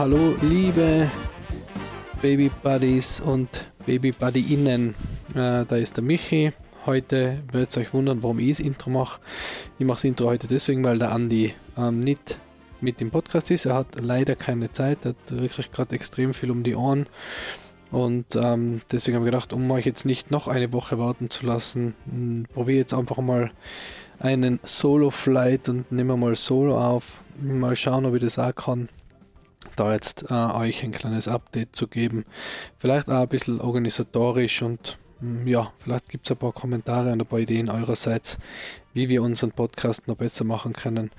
Hallo liebe Baby Buddies und Baby Buddy-Innen. Äh, da ist der Michi. Heute wird ihr euch wundern, warum ich das Intro mache. Ich mache das Intro heute deswegen, weil der Andi ähm, nicht mit dem Podcast ist. Er hat leider keine Zeit, er hat wirklich gerade extrem viel um die Ohren. Und ähm, deswegen habe ich gedacht, um euch jetzt nicht noch eine Woche warten zu lassen, hm, probiere jetzt einfach mal einen Solo-Flight und nehme mal Solo auf. Mal schauen, ob ich das auch kann da jetzt äh, euch ein kleines Update zu geben. Vielleicht auch ein bisschen organisatorisch und hm, ja, vielleicht gibt es ein paar Kommentare und ein paar Ideen eurerseits, wie wir unseren Podcast noch besser machen können.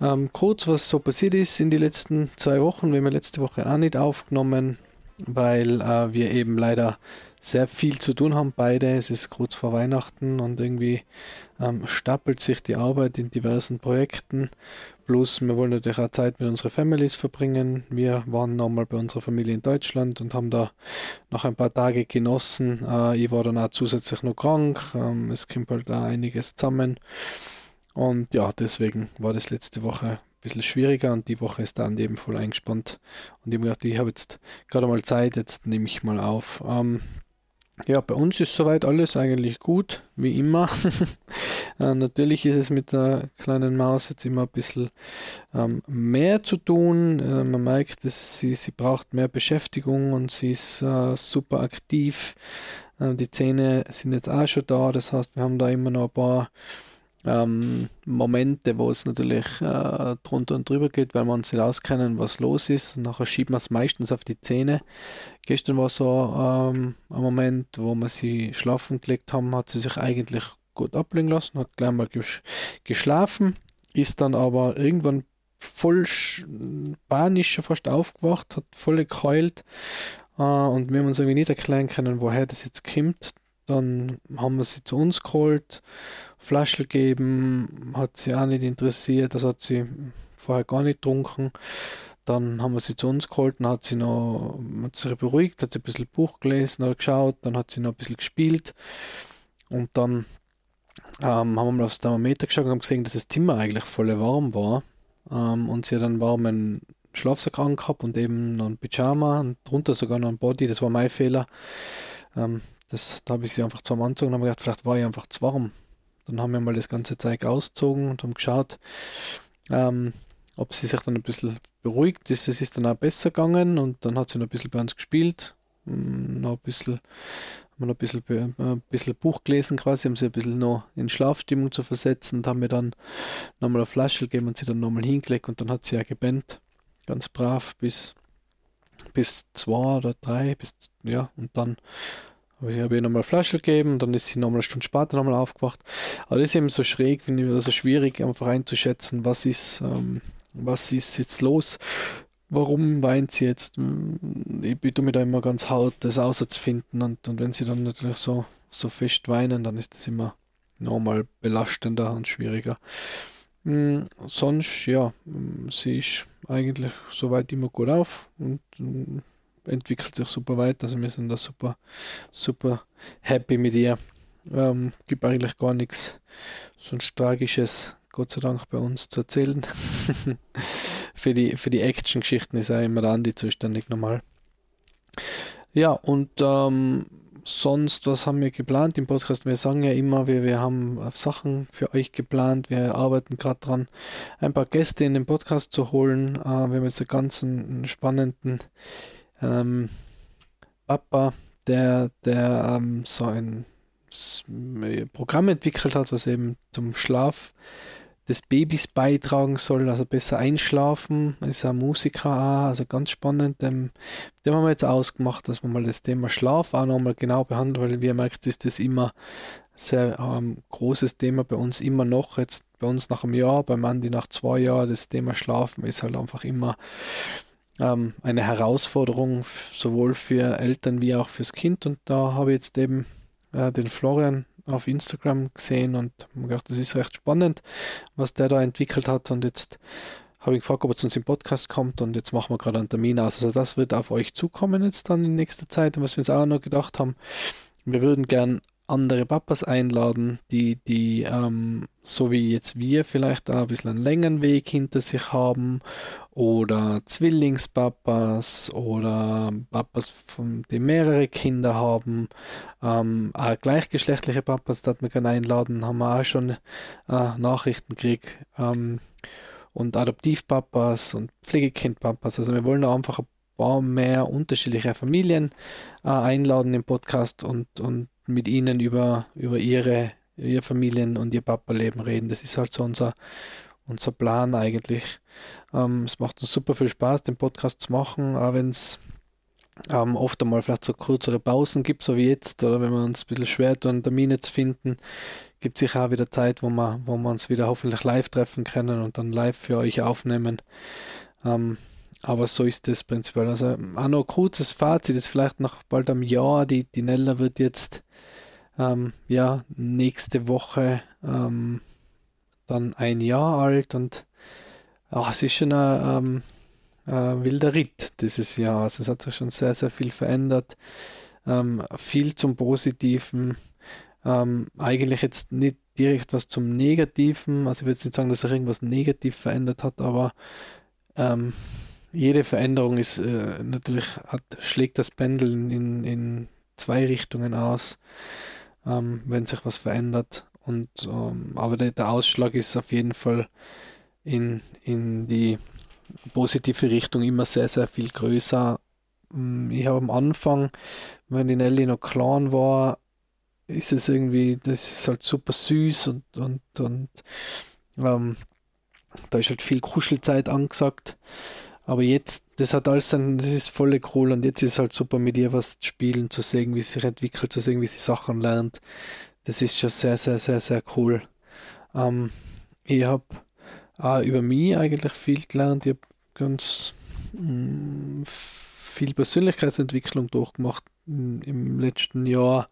Ähm, kurz, was so passiert ist in den letzten zwei Wochen. Wir haben letzte Woche auch nicht aufgenommen, weil äh, wir eben leider sehr viel zu tun haben, beide. Es ist kurz vor Weihnachten und irgendwie ähm, stapelt sich die Arbeit in diversen Projekten. Plus, wir wollen natürlich auch Zeit mit unseren Families verbringen. Wir waren nochmal bei unserer Familie in Deutschland und haben da noch ein paar Tage genossen. Äh, ich war dann auch zusätzlich noch krank. Ähm, es kommt halt da einiges zusammen. Und ja, deswegen war das letzte Woche ein bisschen schwieriger und die Woche ist dann eben voll eingespannt. Und ich habe gedacht, ich habe jetzt gerade mal Zeit, jetzt nehme ich mal auf. Ähm, ja, bei uns ist soweit alles eigentlich gut, wie immer. äh, natürlich ist es mit der kleinen Maus jetzt immer ein bisschen ähm, mehr zu tun. Äh, man merkt, dass sie, sie braucht mehr Beschäftigung und sie ist äh, super aktiv. Äh, die Zähne sind jetzt auch schon da, das heißt, wir haben da immer noch ein paar ähm, Momente, wo es natürlich äh, drunter und drüber geht, weil wir uns nicht auskennen, was los ist. Und nachher schieben wir es meistens auf die Zähne. Gestern war so ähm, ein Moment, wo wir sie schlafen gelegt haben, hat sie sich eigentlich gut ablegen lassen, hat gleich mal ges geschlafen, ist dann aber irgendwann voll panisch fast aufgewacht, hat voll geheult äh, und wir haben uns irgendwie nicht erklären können, woher das jetzt kommt. Dann haben wir sie zu uns geholt Flaschel geben, hat sie auch nicht interessiert, das hat sie vorher gar nicht getrunken. Dann haben wir sie zu uns geholt, dann hat sie noch hat sich beruhigt, hat sie ein bisschen Buch gelesen oder geschaut, dann hat sie noch ein bisschen gespielt und dann ähm, haben wir mal aufs Thermometer geschaut und haben gesehen, dass das Zimmer eigentlich voll warm war ähm, und sie hat einen warmen Schlafsack angehabt und eben noch ein Pyjama und drunter sogar noch ein Body, das war mein Fehler. Ähm, das, da habe ich sie einfach zum Anzug und habe gedacht, vielleicht war ich einfach zu warm. Dann haben wir mal das ganze Zeug ausgezogen und haben geschaut, ähm, ob sie sich dann ein bisschen beruhigt ist. Es ist dann auch besser gegangen und dann hat sie noch ein bisschen bei uns gespielt. Mm, noch ein bisschen, haben noch ein bisschen, äh, ein bisschen Buch gelesen quasi, um sie ein bisschen noch in Schlafstimmung zu versetzen und haben mir dann nochmal eine Flasche gegeben und sie dann nochmal hingelegt und dann hat sie ja gebannt. Ganz brav bis, bis zwei oder drei, bis, ja, und dann aber ich habe ihr nochmal Flasche gegeben, dann ist sie nochmal eine Stunde später nochmal aufgewacht. Aber das ist eben so schräg, finde ich, also schwierig einfach einzuschätzen, was ist, ähm, was ist jetzt los. Warum weint sie jetzt? Hm, ich bitte mir da immer ganz haut, das auszufinden und, und wenn sie dann natürlich so, so fest weinen, dann ist das immer nochmal belastender und schwieriger. Mhm, sonst, ja, hm, sie ist eigentlich soweit immer gut auf und hm, entwickelt sich super weit. Also wir sind da super, super happy mit ihr. Ähm, gibt eigentlich gar nichts sonst Tragisches, Gott sei Dank, bei uns zu erzählen. für die, für die Action-Geschichten ist auch immer der Andi zuständig normal. Ja, und ähm, sonst, was haben wir geplant im Podcast? Wir sagen ja immer, wir, wir haben Sachen für euch geplant. Wir arbeiten gerade dran, ein paar Gäste in den Podcast zu holen. Äh, wir haben jetzt einen ganzen spannenden ähm, Papa, der, der ähm, so ein Programm entwickelt hat, was eben zum Schlaf des Babys beitragen soll, also besser einschlafen, ist ein Musiker also ganz spannend. Dem, dem haben wir jetzt ausgemacht, dass wir mal das Thema Schlaf auch nochmal genau behandeln, weil wie ihr merkt, ist das immer sehr ähm, großes Thema bei uns immer noch. Jetzt bei uns nach einem Jahr, beim Andi nach zwei Jahren, das Thema Schlafen ist halt einfach immer ähm, eine Herausforderung sowohl für Eltern wie auch fürs Kind. Und da habe ich jetzt eben äh, den Florian auf Instagram gesehen und mir gedacht, das ist recht spannend, was der da entwickelt hat. Und jetzt habe ich gefragt, ob er zu uns im Podcast kommt und jetzt machen wir gerade einen Termin aus. Also das wird auf euch zukommen jetzt dann in nächster Zeit. Und was wir uns auch noch gedacht haben, wir würden gern andere Papas einladen, die, die ähm, so wie jetzt wir vielleicht auch ein bisschen einen längeren Weg hinter sich haben oder Zwillingspapas oder Papas, von, die mehrere Kinder haben, ähm, auch gleichgeschlechtliche Papas, das man kann einladen, haben wir auch schon äh, Nachrichten gekriegt ähm, und Adoptivpapas und Pflegekindpapas. Also wir wollen da einfach ein paar mehr unterschiedliche Familien äh, einladen im Podcast und, und mit ihnen über, über ihre, ihr Familien- und ihr Papa-Leben reden. Das ist halt so unser, unser Plan eigentlich. Ähm, es macht uns super viel Spaß, den Podcast zu machen, auch wenn es ähm, oft einmal vielleicht so kürzere Pausen gibt, so wie jetzt, oder wenn wir uns ein bisschen schwer tun, Termine zu finden, gibt es sicher auch wieder Zeit, wo wir, wo wir uns wieder hoffentlich live treffen können und dann live für euch aufnehmen. Ähm, aber so ist das prinzipiell. Also auch noch ein kurzes Fazit, ist vielleicht nach bald einem Jahr, die, die Nella wird jetzt ähm, ja nächste Woche ähm, dann ein Jahr alt und ach, es ist schon ein, ähm, ein wilder Ritt dieses Jahr. Also es hat sich schon sehr, sehr viel verändert. Ähm, viel zum Positiven. Ähm, eigentlich jetzt nicht direkt was zum Negativen. Also ich würde jetzt nicht sagen, dass sich irgendwas negativ verändert hat, aber ähm, jede Veränderung ist äh, natürlich, hat, schlägt das Pendel in, in zwei Richtungen aus, ähm, wenn sich was verändert. Und, ähm, aber der, der, Ausschlag ist auf jeden Fall in, in die positive Richtung immer sehr, sehr viel größer. Mm, ich habe am Anfang, wenn die Nelly noch klein war, ist es irgendwie, das ist halt super süß und, und, und ähm, da ist halt viel Kuschelzeit angesagt. Aber jetzt, das hat alles ein, das ist voll cool und jetzt ist es halt super mit ihr was zu spielen, zu sehen, wie sie sich entwickelt, zu sehen, wie sie Sachen lernt. Das ist schon sehr, sehr, sehr, sehr cool. Ähm, ich habe auch über mich eigentlich viel gelernt. Ich habe ganz mm, viel Persönlichkeitsentwicklung durchgemacht im, im letzten Jahr.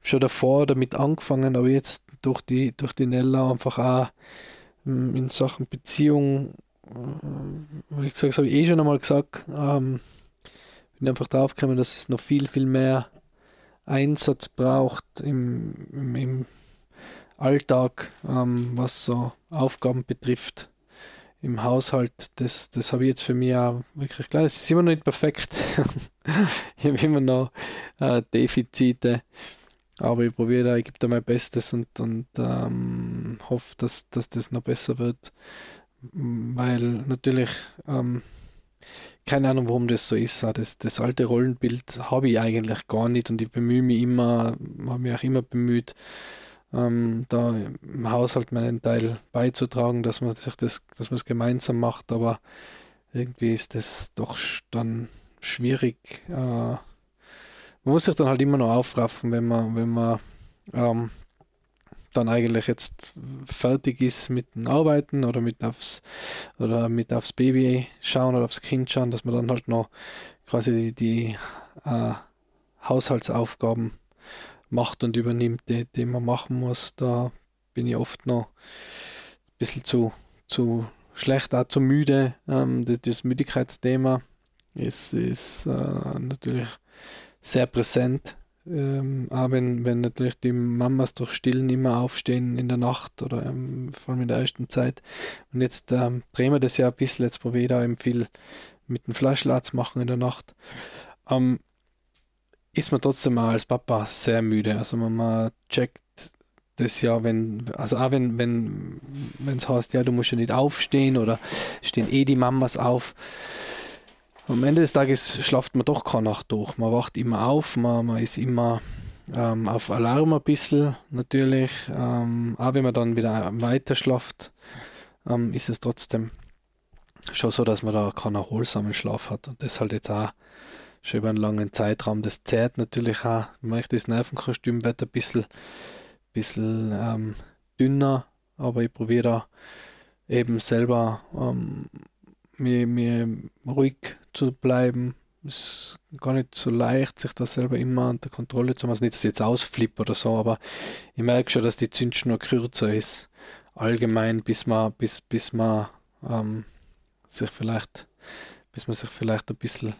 Schon davor damit angefangen, aber jetzt durch die, durch die Nella einfach auch mm, in Sachen Beziehung wie gesagt, das habe ich eh schon einmal gesagt, ähm, bin einfach drauf gekommen, dass es noch viel, viel mehr Einsatz braucht im, im, im Alltag, ähm, was so Aufgaben betrifft im Haushalt. Das, das habe ich jetzt für mich auch wirklich klar. Es ist immer noch nicht perfekt. ich habe immer noch äh, Defizite. Aber ich probiere da, ich gebe da mein Bestes und, und ähm, hoffe, dass, dass das noch besser wird weil natürlich, ähm, keine Ahnung, warum das so ist. Das, das alte Rollenbild habe ich eigentlich gar nicht und ich bemühe mich immer, habe mich auch immer bemüht, ähm, da im Haushalt meinen Teil beizutragen, dass man sich das, dass man es gemeinsam macht, aber irgendwie ist das doch dann schwierig. Äh, man muss sich dann halt immer noch aufraffen, wenn man, wenn man ähm, dann eigentlich jetzt fertig ist mit dem Arbeiten oder mit aufs oder mit aufs Baby schauen oder aufs Kind schauen, dass man dann halt noch quasi die, die äh, Haushaltsaufgaben macht und übernimmt, die, die man machen muss. Da bin ich oft noch ein bisschen zu, zu schlecht, auch zu müde. Ähm, das, Müdigkeitsthema ist, ist äh, natürlich sehr präsent ähm, auch wenn, wenn natürlich die Mamas durch Stillen immer aufstehen in der Nacht oder ähm, vor allem in der ersten Zeit. Und jetzt ähm, drehen wir das ja ein bisschen, jetzt probiere ich da eben viel mit dem Fleischlatz machen in der Nacht. Ähm, ist man trotzdem auch als Papa sehr müde. Also man, man checkt das ja, wenn, also auch wenn, wenn, wenn es heißt, ja, du musst ja nicht aufstehen oder stehen eh die Mamas auf am Ende des Tages schlaft man doch keine Nacht durch. Man wacht immer auf, man, man ist immer ähm, auf Alarm ein bisschen natürlich. Ähm, auch wenn man dann wieder weiter schlaft, ähm, ist es trotzdem schon so, dass man da keinen erholsamen Schlaf hat. Und das halt jetzt auch schon über einen langen Zeitraum. Das zählt natürlich auch. Man das Nervenkostüm wird ein bisschen, bisschen ähm, dünner, aber ich probiere da eben selber ähm, mir, mir ruhig zu bleiben. Es ist gar nicht so leicht, sich das selber immer unter Kontrolle zu machen. Nicht, dass ich jetzt ausflippe oder so, aber ich merke schon, dass die Zündschnur kürzer ist. Allgemein, bis man, bis, bis man ähm, sich vielleicht, bis man sich vielleicht ein bisschen,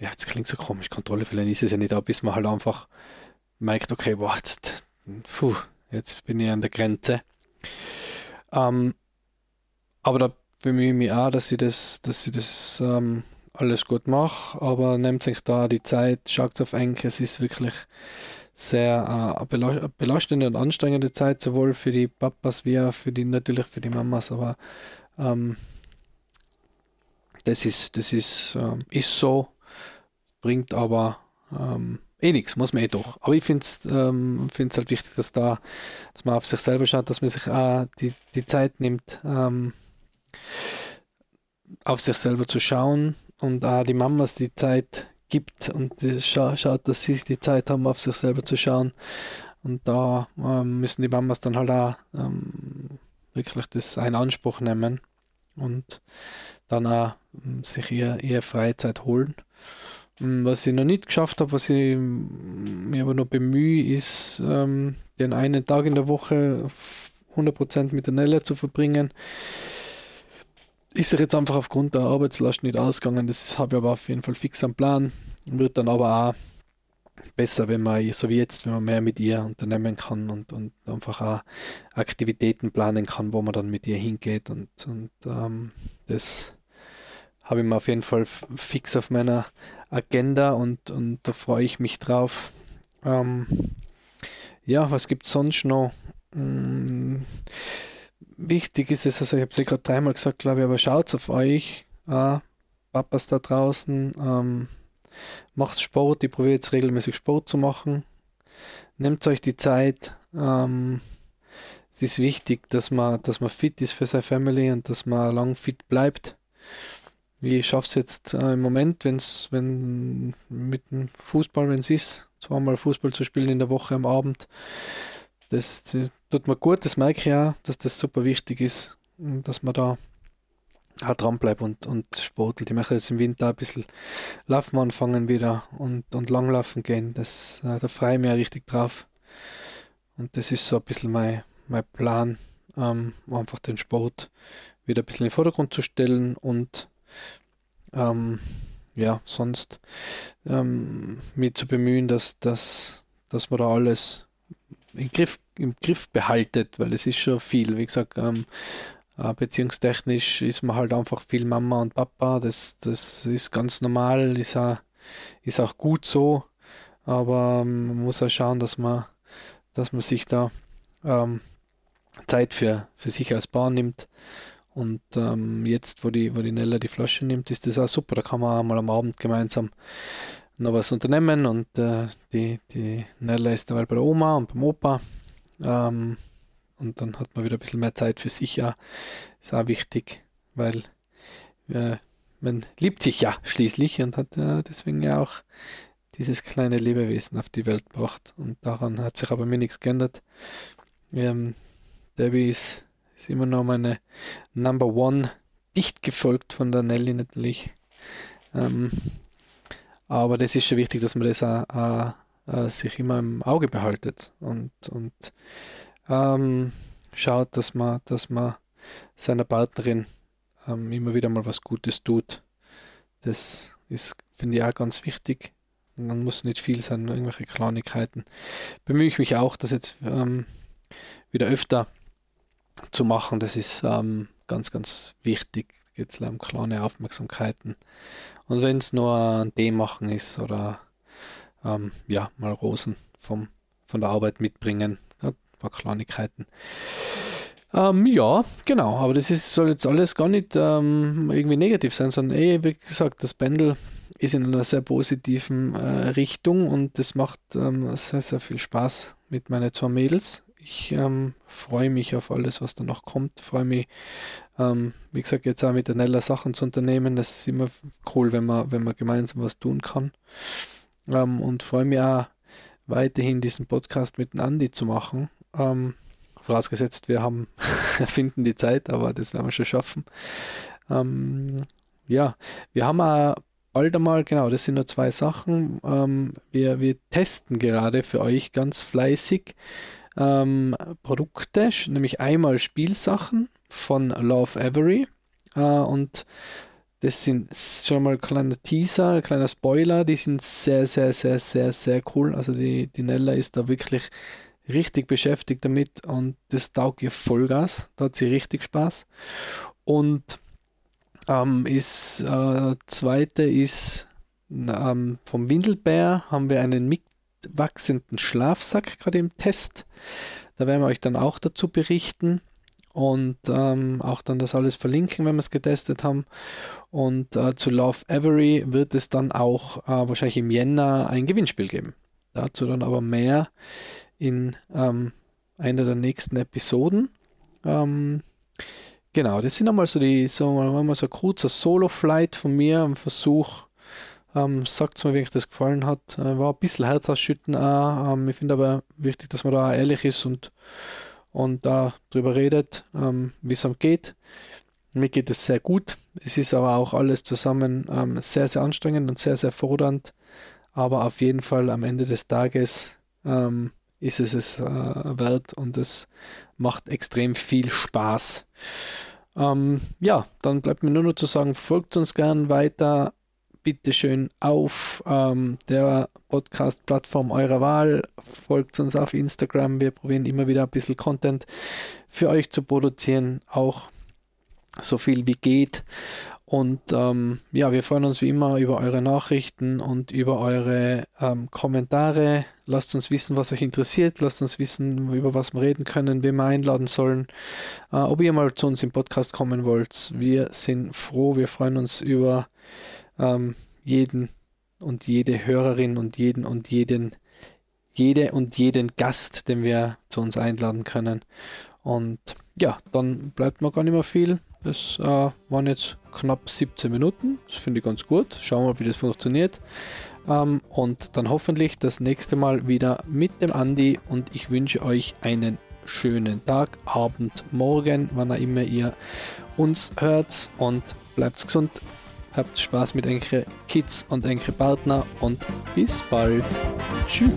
ja, jetzt klingt so komisch, Kontrolle vielleicht ist es ja nicht, aber bis man halt einfach merkt, okay, boah, jetzt, puh, jetzt bin ich an der Grenze. Ähm, aber da bemühe ich mich auch, dass ich das, dass ich das ähm, alles gut mache, aber nehmt sich da die Zeit, schaut auf Enke, es ist wirklich sehr äh, belastende und anstrengende Zeit, sowohl für die Papas wie auch für die, natürlich für die Mamas, aber ähm, das ist, das ist, äh, ist so, bringt aber ähm, eh nichts, muss man eh doch. Aber ich finde es ähm, halt wichtig, dass da, dass man auf sich selber schaut, dass man sich auch die, die Zeit nimmt, ähm, auf sich selber zu schauen und auch die Mamas die Zeit gibt und scha schaut, dass sie die Zeit haben, auf sich selber zu schauen. Und da ähm, müssen die Mamas dann halt auch ähm, wirklich das in Anspruch nehmen und dann auch ähm, sich ihr, ihr Freizeit holen. Ähm, was ich noch nicht geschafft habe, was ich mir aber noch bemühe, ist, ähm, den einen Tag in der Woche 100% mit der Nelle zu verbringen ist sich jetzt einfach aufgrund der Arbeitslast nicht ausgegangen. Das habe ich aber auf jeden Fall fix am Plan. Wird dann aber auch besser, wenn man, so wie jetzt, wenn man mehr mit ihr unternehmen kann und, und einfach auch Aktivitäten planen kann, wo man dann mit ihr hingeht. Und, und ähm, das habe ich mir auf jeden Fall fix auf meiner Agenda und, und da freue ich mich drauf. Ähm, ja, was gibt es sonst noch? Hm, wichtig ist es, also ich habe es ja gerade dreimal gesagt, glaube ich, aber schaut auf euch, äh, Papas da draußen, ähm, macht Sport, ich probiere jetzt regelmäßig Sport zu machen, nehmt euch die Zeit, ähm, es ist wichtig, dass man, dass man fit ist für seine Family und dass man lang fit bleibt. Ich schaffe es jetzt äh, im Moment, wenn's, wenn mit dem Fußball, wenn es ist, zweimal Fußball zu spielen in der Woche am Abend, das, das, tut mir gut, das merke ich auch, dass das super wichtig ist, dass man da auch dran bleibt und, und sportelt. Ich möchte jetzt im Winter ein bisschen Laufen anfangen wieder und, und Langlaufen gehen. Das, äh, da freue ich mich richtig drauf. Und das ist so ein bisschen mein, mein Plan, ähm, einfach den Sport wieder ein bisschen in den Vordergrund zu stellen und ähm, ja, sonst ähm, mich zu bemühen, dass, dass, dass wir da alles im Griff, im Griff behaltet, weil es ist schon viel. Wie gesagt, ähm, äh, beziehungstechnisch ist man halt einfach viel Mama und Papa. Das, das ist ganz normal, ist auch, ist auch gut so. Aber ähm, man muss auch schauen, dass man, dass man sich da ähm, Zeit für, für sich als Paar nimmt. Und ähm, jetzt, wo die, wo die Nella die Flasche nimmt, ist das auch super. Da kann man auch mal am Abend gemeinsam noch was unternehmen und äh, die, die Nella ist dabei bei der Oma und beim Opa. Ähm, und dann hat man wieder ein bisschen mehr Zeit für sich. Ja, ist auch wichtig, weil äh, man liebt sich ja schließlich und hat äh, deswegen ja auch dieses kleine Lebewesen auf die Welt gebracht. Und daran hat sich aber mir nichts geändert. Ähm, Debbie ist, ist immer noch meine Number One, dicht gefolgt von der Nelly natürlich. Ähm, aber das ist schon wichtig, dass man das auch, auch, auch sich immer im Auge behaltet und, und ähm, schaut, dass man, dass man seiner Partnerin ähm, immer wieder mal was Gutes tut. Das ist, finde ich, auch ganz wichtig. Man muss nicht viel sein, irgendwelche Kleinigkeiten. Bemühe ich mich auch, das jetzt ähm, wieder öfter zu machen. Das ist ähm, ganz, ganz wichtig. Geht es um kleine Aufmerksamkeiten. Und wenn es nur ein Tee machen ist oder ähm, ja, mal Rosen vom, von der Arbeit mitbringen, ja, paar Kleinigkeiten. Ähm, ja, genau, aber das ist, soll jetzt alles gar nicht ähm, irgendwie negativ sein, sondern eh, wie gesagt, das Pendel ist in einer sehr positiven äh, Richtung und das macht ähm, sehr, sehr viel Spaß mit meinen zwei Mädels. Ich ähm, freue mich auf alles, was da noch kommt. Freue mich, ähm, wie gesagt, jetzt auch mit der Nella Sachen zu unternehmen. Das ist immer cool, wenn man, wenn man gemeinsam was tun kann. Ähm, und freue mich auch weiterhin diesen Podcast mit dem Andi zu machen. Ähm, vorausgesetzt, wir haben finden die Zeit, aber das werden wir schon schaffen. Ähm, ja, wir haben auch bald einmal, genau, das sind nur zwei Sachen. Ähm, wir, wir testen gerade für euch ganz fleißig ähm, Produkte, nämlich einmal Spielsachen von Love Avery äh, und Das sind schon mal ein kleiner Teaser, ein kleiner Spoiler. Die sind sehr, sehr, sehr, sehr, sehr cool. Also die, die Nella ist da wirklich richtig beschäftigt damit und das taugt ihr Vollgas. Da hat sie richtig Spaß. Und ähm, ist äh, zweite ist ähm, vom Windelbär haben wir einen mitwachsenden Schlafsack gerade im Test. Da werden wir euch dann auch dazu berichten und ähm, auch dann das alles verlinken, wenn wir es getestet haben. Und äh, zu Love Avery wird es dann auch äh, wahrscheinlich im Jänner ein Gewinnspiel geben. Dazu dann aber mehr in ähm, einer der nächsten Episoden. Ähm, genau, das sind einmal so die, so mal so ein kurzer Solo-Flight von mir, ein Versuch. Ähm, Sagt es mir, wie euch das gefallen hat. Äh, war ein bisschen Herz ausschütten auch. Ähm, ich finde aber wichtig, dass man da ehrlich ist und und da drüber redet, ähm, wie es ihm geht. Mir geht es sehr gut. Es ist aber auch alles zusammen ähm, sehr, sehr anstrengend und sehr, sehr fordernd. Aber auf jeden Fall am Ende des Tages ähm, ist es es äh, wert und es macht extrem viel Spaß. Ähm, ja, dann bleibt mir nur noch zu sagen, folgt uns gern weiter, bitte schön auf ähm, der Podcast-Plattform eurer Wahl. Folgt uns auf Instagram. Wir probieren immer wieder ein bisschen Content für euch zu produzieren, auch so viel wie geht. Und ähm, ja, wir freuen uns wie immer über eure Nachrichten und über eure ähm, Kommentare. Lasst uns wissen, was euch interessiert. Lasst uns wissen, über was wir reden können, wen wir einladen sollen. Äh, ob ihr mal zu uns im Podcast kommen wollt. Wir sind froh. Wir freuen uns über ähm, jeden und jede Hörerin und jeden und jeden, jede und jeden Gast, den wir zu uns einladen können. Und ja, dann bleibt mir gar nicht mehr viel. Das äh, waren jetzt knapp 17 Minuten. Das finde ich ganz gut. Schauen wir mal, wie das funktioniert. Ähm, und dann hoffentlich das nächste Mal wieder mit dem Andi und ich wünsche euch einen schönen Tag, Abend, Morgen, wann auch immer ihr uns hört und bleibt gesund. Habt Spaß mit eure Kids und eure Partner und bis bald. Tschüss.